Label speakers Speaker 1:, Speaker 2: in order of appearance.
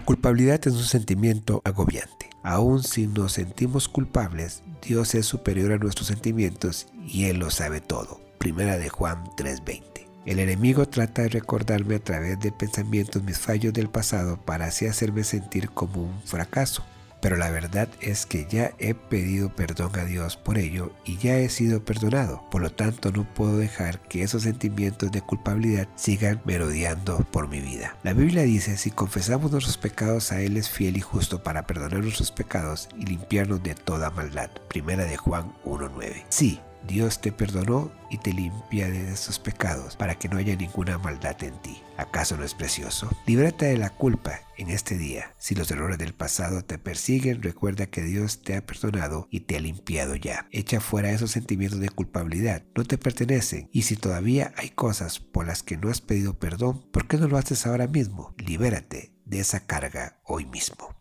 Speaker 1: culpabilidad es un sentimiento agobiante. Aun si nos sentimos culpables, Dios es superior a nuestros sentimientos y Él lo sabe todo. Primera de Juan 3:20. El enemigo trata de recordarme a través de pensamientos mis fallos del pasado para así hacerme sentir como un fracaso pero la verdad es que ya he pedido perdón a Dios por ello y ya he sido perdonado. Por lo tanto, no puedo dejar que esos sentimientos de culpabilidad sigan merodeando por mi vida. La Biblia dice, si confesamos nuestros pecados a Él es fiel y justo para perdonar nuestros pecados y limpiarnos de toda maldad. Primera de Juan 1.9. Sí, Dios te perdonó y te limpia de esos pecados para que no haya ninguna maldad en ti. ¿Acaso no es precioso? Líbrate de la culpa en este día. Si los errores del pasado te persiguen, recuerda que Dios te ha perdonado y te ha limpiado ya. Echa fuera esos sentimientos de culpabilidad. No te pertenecen. Y si todavía hay cosas por las que no has pedido perdón, ¿por qué no lo haces ahora mismo? Libérate de esa carga hoy mismo.